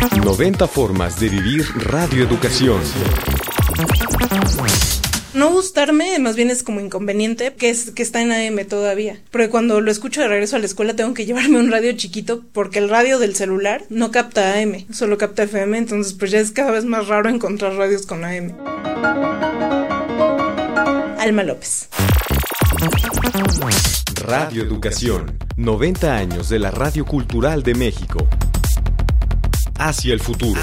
90 formas de vivir radioeducación. No gustarme, más bien es como inconveniente, que es que está en AM todavía. Porque cuando lo escucho de regreso a la escuela tengo que llevarme un radio chiquito porque el radio del celular no capta AM, solo capta FM, entonces pues ya es cada vez más raro encontrar radios con AM. Alma López. Radio Educación. 90 años de la Radio Cultural de México. Hacia el futuro.